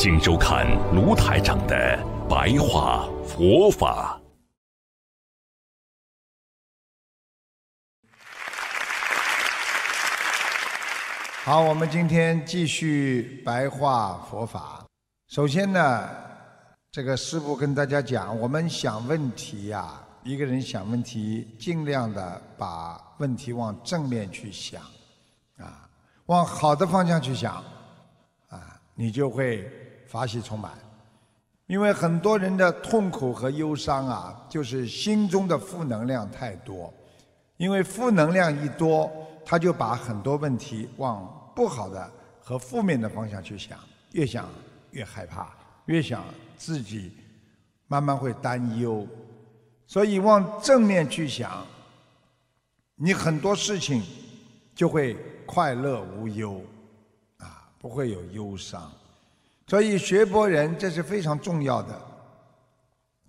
请收看卢台长的白话佛法。好，我们今天继续白话佛法。首先呢，这个师父跟大家讲，我们想问题呀、一个人想问题，尽量的把问题往正面去想，啊，往好的方向去想，啊，你就会法喜充满。因为很多人的痛苦和忧伤啊，就是心中的负能量太多。因为负能量一多，他就把很多问题往不好的和负面的方向去想，越想越害怕，越想自己慢慢会担忧。所以往正面去想，你很多事情就会快乐无忧，啊，不会有忧伤。所以学佛人这是非常重要的，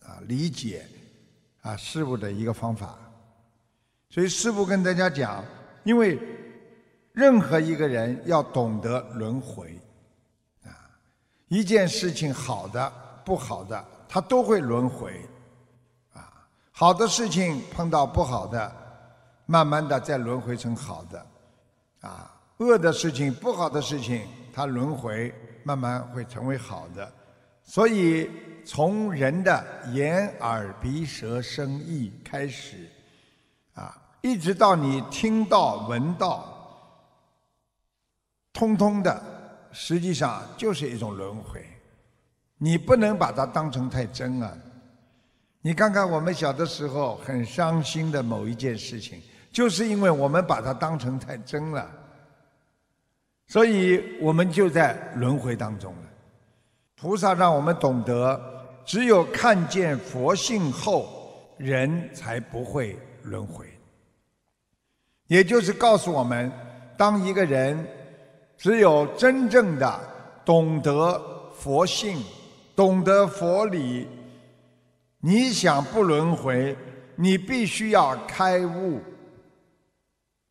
啊，理解啊事物的一个方法。所以师父跟大家讲，因为任何一个人要懂得轮回，啊，一件事情好的不好的，它都会轮回，啊，好的事情碰到不好的，慢慢的再轮回成好的，啊，恶的事情不好的事情，它轮回慢慢会成为好的，所以从人的眼耳鼻舌身意开始。啊，一直到你听到、闻到，通通的，实际上就是一种轮回。你不能把它当成太真啊！你看看我们小的时候很伤心的某一件事情，就是因为我们把它当成太真了，所以我们就在轮回当中了。菩萨让我们懂得，只有看见佛性后，人才不会轮回。也就是告诉我们，当一个人只有真正的懂得佛性、懂得佛理，你想不轮回，你必须要开悟，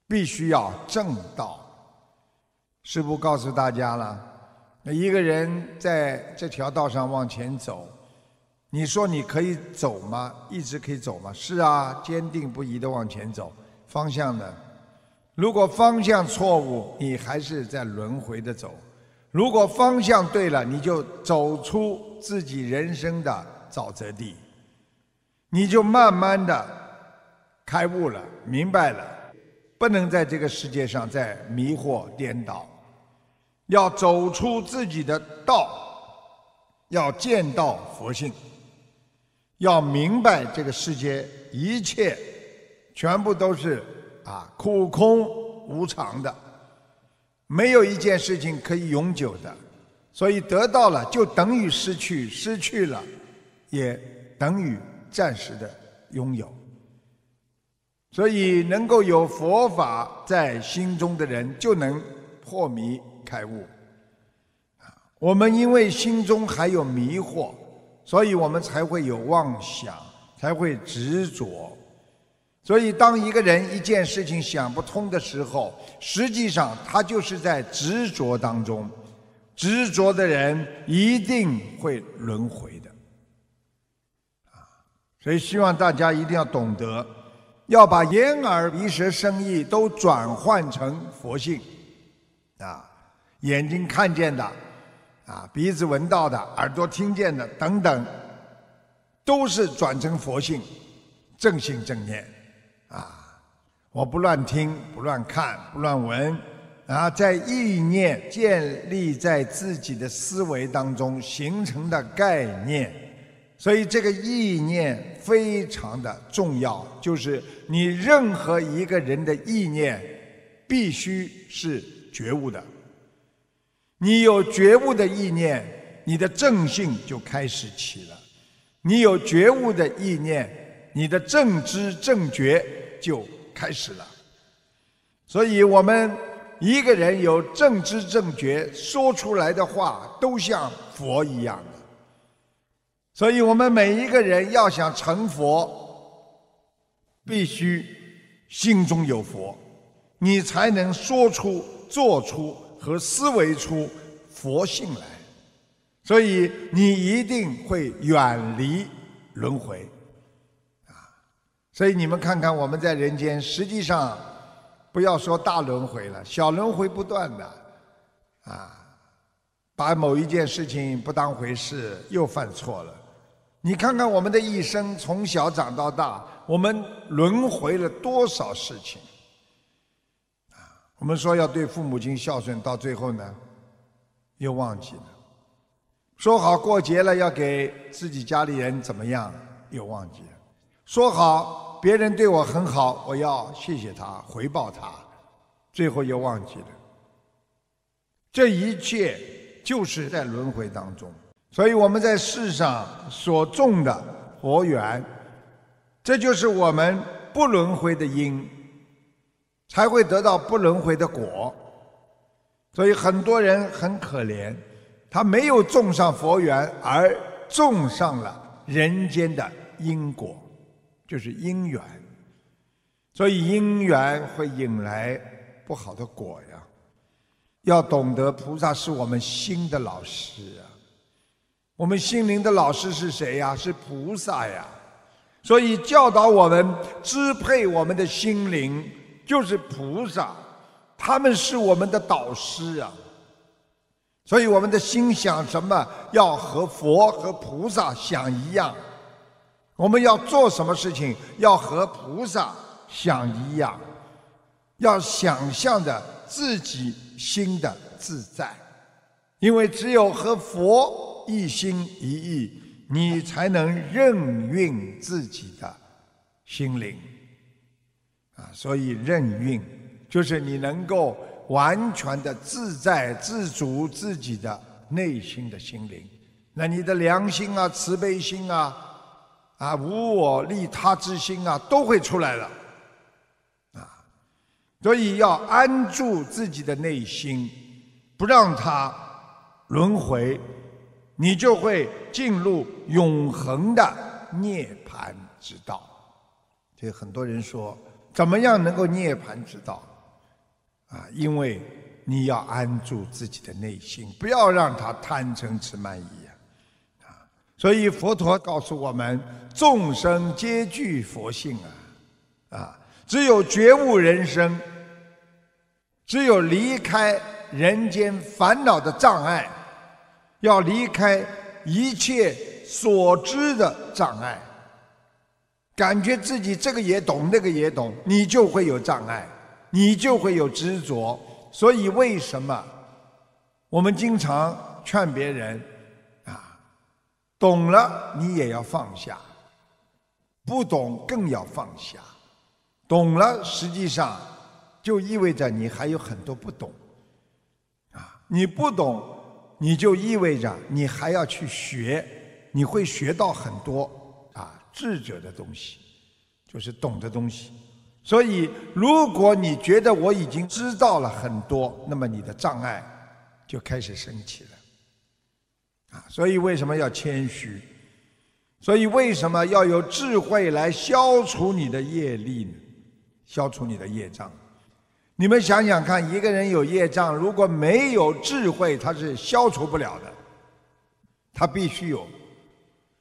必须要正道。师父告诉大家了，那一个人在这条道上往前走，你说你可以走吗？一直可以走吗？是啊，坚定不移的往前走，方向呢？如果方向错误，你还是在轮回的走；如果方向对了，你就走出自己人生的沼泽地，你就慢慢的开悟了，明白了，不能在这个世界上再迷惑颠倒，要走出自己的道，要见到佛性，要明白这个世界一切全部都是。啊，苦空无常的，没有一件事情可以永久的，所以得到了就等于失去，失去了也等于暂时的拥有。所以能够有佛法在心中的人，就能破迷开悟。我们因为心中还有迷惑，所以我们才会有妄想，才会执着。所以，当一个人一件事情想不通的时候，实际上他就是在执着当中。执着的人一定会轮回的。啊，所以希望大家一定要懂得，要把眼耳鼻舌身意都转换成佛性。啊，眼睛看见的，啊，鼻子闻到的，耳朵听见的等等，都是转成佛性，正性正念。啊，我不乱听，不乱看，不乱闻，啊，在意念建立在自己的思维当中形成的概念，所以这个意念非常的重要。就是你任何一个人的意念，必须是觉悟的。你有觉悟的意念，你的正性就开始起了；你有觉悟的意念，你的正知正觉就开始了。所以，我们一个人有正知正觉，说出来的话都像佛一样的。所以我们每一个人要想成佛，必须心中有佛，你才能说出、做出和思维出佛性来。所以你一定会远离轮回啊！所以你们看看我们在人间，实际上。不要说大轮回了，小轮回不断的，啊，把某一件事情不当回事，又犯错了。你看看我们的一生，从小长到大，我们轮回了多少事情？啊，我们说要对父母亲孝顺，到最后呢，又忘记了；说好过节了要给自己家里人怎么样，又忘记了；说好。别人对我很好，我要谢谢他，回报他，最后又忘记了。这一切就是在轮回当中，所以我们在世上所种的佛缘，这就是我们不轮回的因，才会得到不轮回的果。所以很多人很可怜，他没有种上佛缘，而种上了人间的因果。就是因缘，所以因缘会引来不好的果呀。要懂得菩萨是我们心的老师啊，我们心灵的老师是谁呀？是菩萨呀。所以教导我们、支配我们的心灵就是菩萨，他们是我们的导师啊。所以我们的心想什么，要和佛和菩萨想一样。我们要做什么事情，要和菩萨想一样，要想象着自己心的自在，因为只有和佛一心一意，你才能任运自己的心灵。啊，所以任运就是你能够完全的自在自主自己的内心的心灵，那你的良心啊，慈悲心啊。啊，无我利他之心啊，都会出来了，啊，所以要安住自己的内心，不让它轮回，你就会进入永恒的涅槃之道。这很多人说，怎么样能够涅槃之道？啊，因为你要安住自己的内心，不要让它贪嗔痴慢疑啊。所以佛陀告诉我们：众生皆具佛性啊，啊，只有觉悟人生，只有离开人间烦恼的障碍，要离开一切所知的障碍，感觉自己这个也懂，那个也懂，你就会有障碍，你就会有执着。所以为什么我们经常劝别人啊？懂了，你也要放下；不懂，更要放下。懂了，实际上就意味着你还有很多不懂。啊，你不懂，你就意味着你还要去学，你会学到很多啊智者的东西，就是懂的东西。所以，如果你觉得我已经知道了很多，那么你的障碍就开始升起了。啊，所以为什么要谦虚？所以为什么要有智慧来消除你的业力呢？消除你的业障。你们想想看，一个人有业障，如果没有智慧，他是消除不了的。他必须有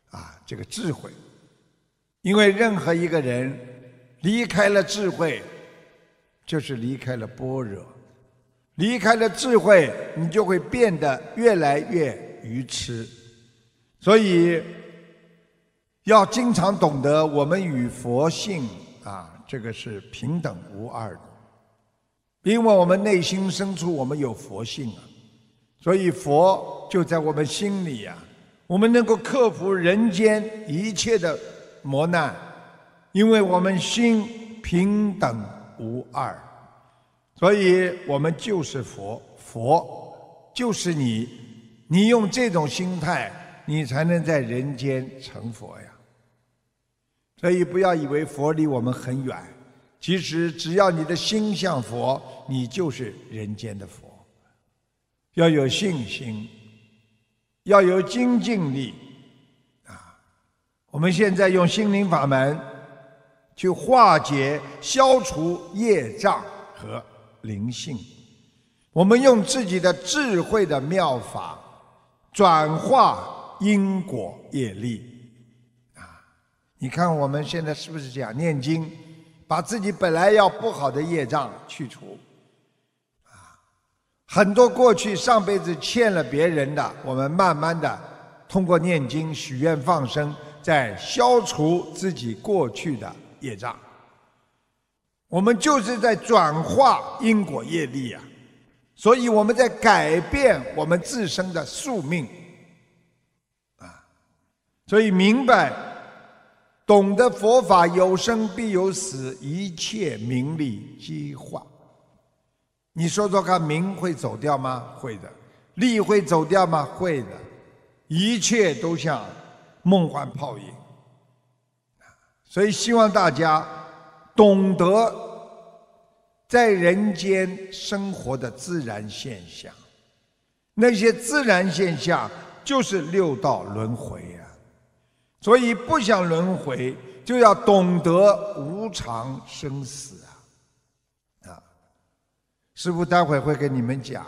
啊这个智慧，因为任何一个人离开了智慧，就是离开了般若。离开了智慧，你就会变得越来越。愚痴，所以要经常懂得，我们与佛性啊，这个是平等无二的。因为我们内心深处，我们有佛性啊，所以佛就在我们心里呀。我们能够克服人间一切的磨难，因为我们心平等无二，所以我们就是佛，佛就是你。你用这种心态，你才能在人间成佛呀。所以不要以为佛离我们很远，其实只要你的心向佛，你就是人间的佛。要有信心，要有精进力啊！我们现在用心灵法门去化解、消除业障和灵性，我们用自己的智慧的妙法转化因果业力啊。你看我们现在是不是这样念经，把自己本来要不好的业障去除，啊，很多过去上辈子欠了别人的，我们慢慢的通过念经、许愿、放生，在消除自己过去的业障。我们就是在转化因果业力啊，所以我们在改变我们自身的宿命，啊，所以明白。懂得佛法有生必有死，一切名利皆化。你说说看，名会走掉吗？会的。利会走掉吗？会的。一切都像梦幻泡影。所以希望大家懂得在人间生活的自然现象，那些自然现象就是六道轮回。所以不想轮回，就要懂得无常生死啊！啊，师父待会会跟你们讲，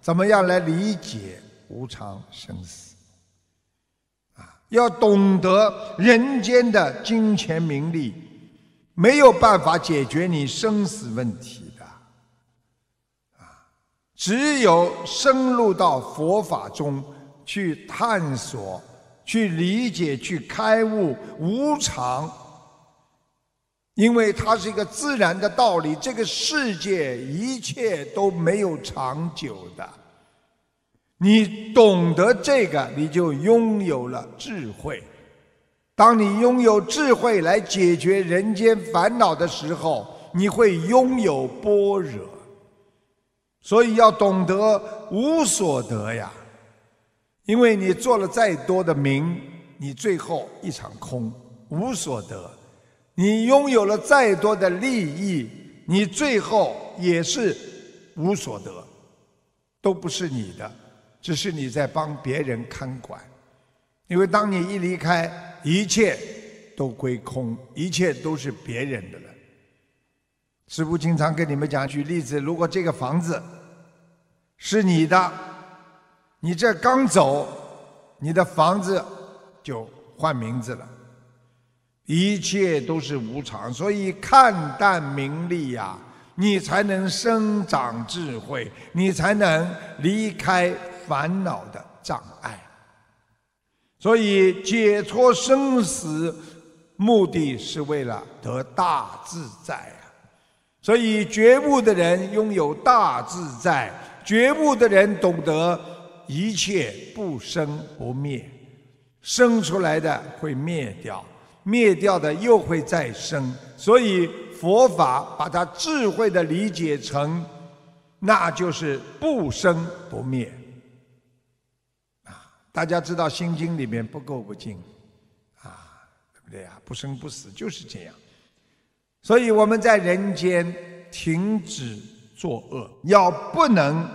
怎么样来理解无常生死。啊，要懂得人间的金钱名利没有办法解决你生死问题的，啊，只有深入到佛法中去探索。去理解、去开悟无常，因为它是一个自然的道理。这个世界一切都没有长久的。你懂得这个，你就拥有了智慧。当你拥有智慧来解决人间烦恼的时候，你会拥有般若。所以要懂得无所得呀。因为你做了再多的名，你最后一场空，无所得；你拥有了再多的利益，你最后也是无所得，都不是你的，只是你在帮别人看管。因为当你一离开，一切都归空，一切都是别人的了。师父经常跟你们讲，举例子：如果这个房子是你的。你这刚走，你的房子就换名字了。一切都是无常，所以看淡名利呀，你才能生长智慧，你才能离开烦恼的障碍。所以解脱生死，目的是为了得大自在啊！所以觉悟的人拥有大自在，觉悟的人懂得。一切不生不灭，生出来的会灭掉，灭掉的又会再生。所以佛法把它智慧的理解成，那就是不生不灭。啊，大家知道《心经》里面不垢不净，啊，对不对啊？不生不死就是这样。所以我们在人间停止作恶，要不能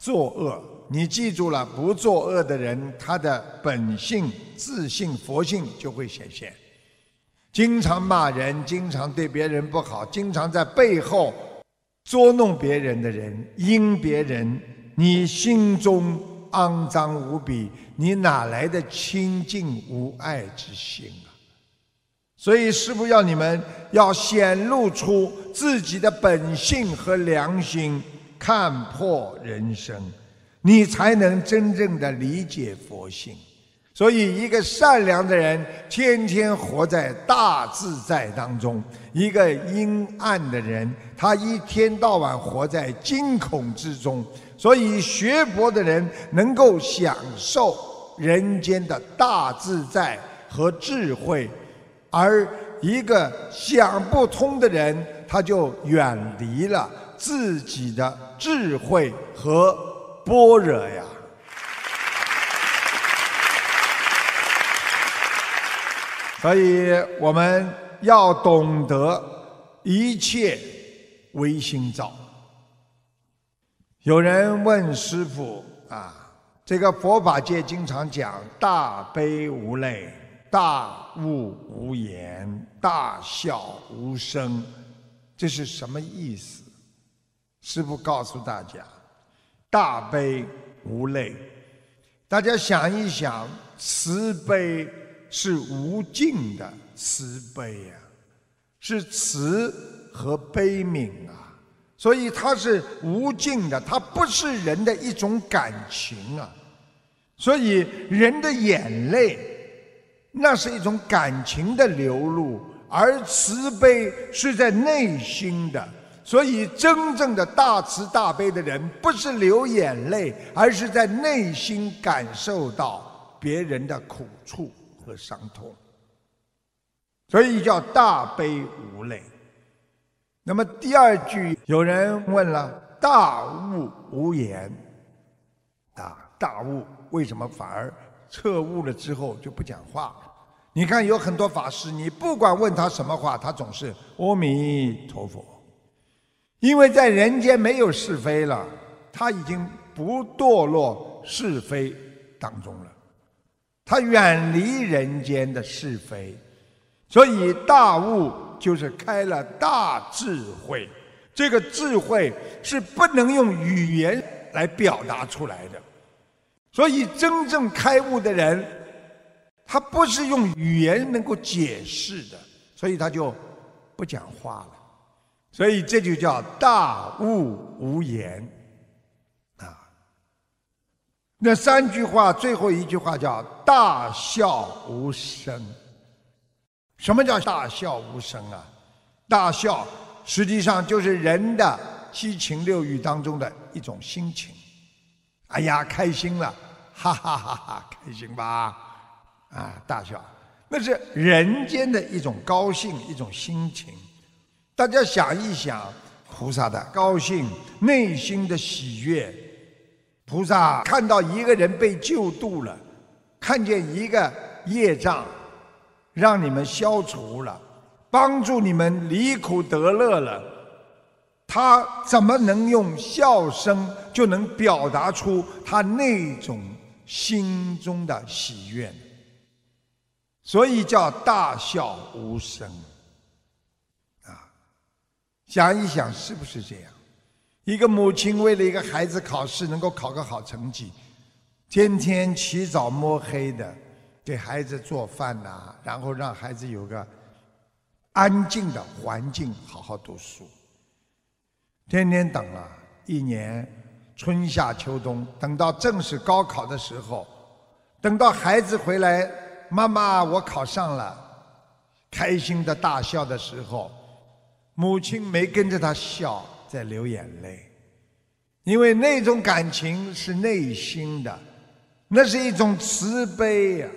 作恶。你记住了，不作恶的人，他的本性、自信、佛性就会显现。经常骂人，经常对别人不好，经常在背后捉弄别人的人，阴别人，你心中肮脏无比，你哪来的清净无爱之心啊？所以师父要你们要显露出自己的本性和良心，看破人生。你才能真正的理解佛性，所以一个善良的人天天活在大自在当中；一个阴暗的人，他一天到晚活在惊恐之中。所以学佛的人能够享受人间的大自在和智慧，而一个想不通的人，他就远离了自己的智慧和。般若呀。所以我们要懂得一切唯心造有人问师傅啊这个佛法界经常讲大悲无泪大悟无言大笑无声这是什么意思？师傅告诉大家大悲无泪，大家想一想，慈悲是无尽的慈悲呀，是慈和悲悯啊，所以它是无尽的，它不是人的一种感情啊，所以人的眼泪，那是一种感情的流露，而慈悲是在内心的。所以，真正的大慈大悲的人，不是流眼泪，而是在内心感受到别人的苦处和伤痛。所以叫大悲无泪。那么第二句，有人问了：大悟无言，啊，大悟为什么反而彻悟了之后就不讲话？你看，有很多法师，你不管问他什么话，他总是阿弥陀佛。因为在人间没有是非了，他已经不堕落是非当中了，他远离人间的是非，所以大悟就是开了大智慧。这个智慧是不能用语言来表达出来的，所以真正开悟的人，他不是用语言能够解释的，所以他就不讲话了。所以这就叫大悟无言，啊。那三句话最后一句话叫大笑无声。什么叫大笑无声啊？大笑实际上就是人的七情六欲当中的一种心情。哎呀，开心了，哈哈哈哈，开心吧？啊，大笑，那是人间的一种高兴，一种心情。大家想一想，菩萨的高兴、内心的喜悦，菩萨看到一个人被救度了，看见一个业障让你们消除了，帮助你们离苦得乐了，他怎么能用笑声就能表达出他那种心中的喜悦？所以叫大笑无声。想一想，是不是这样？一个母亲为了一个孩子考试能够考个好成绩，天天起早摸黑的给孩子做饭呐，然后让孩子有个安静的环境好好读书。天天等啊，一年春夏秋冬，等到正式高考的时候，等到孩子回来，妈妈我考上了，开心的大笑的时候。母亲没跟着他笑，在流眼泪，因为那种感情是内心的，那是一种慈悲呀。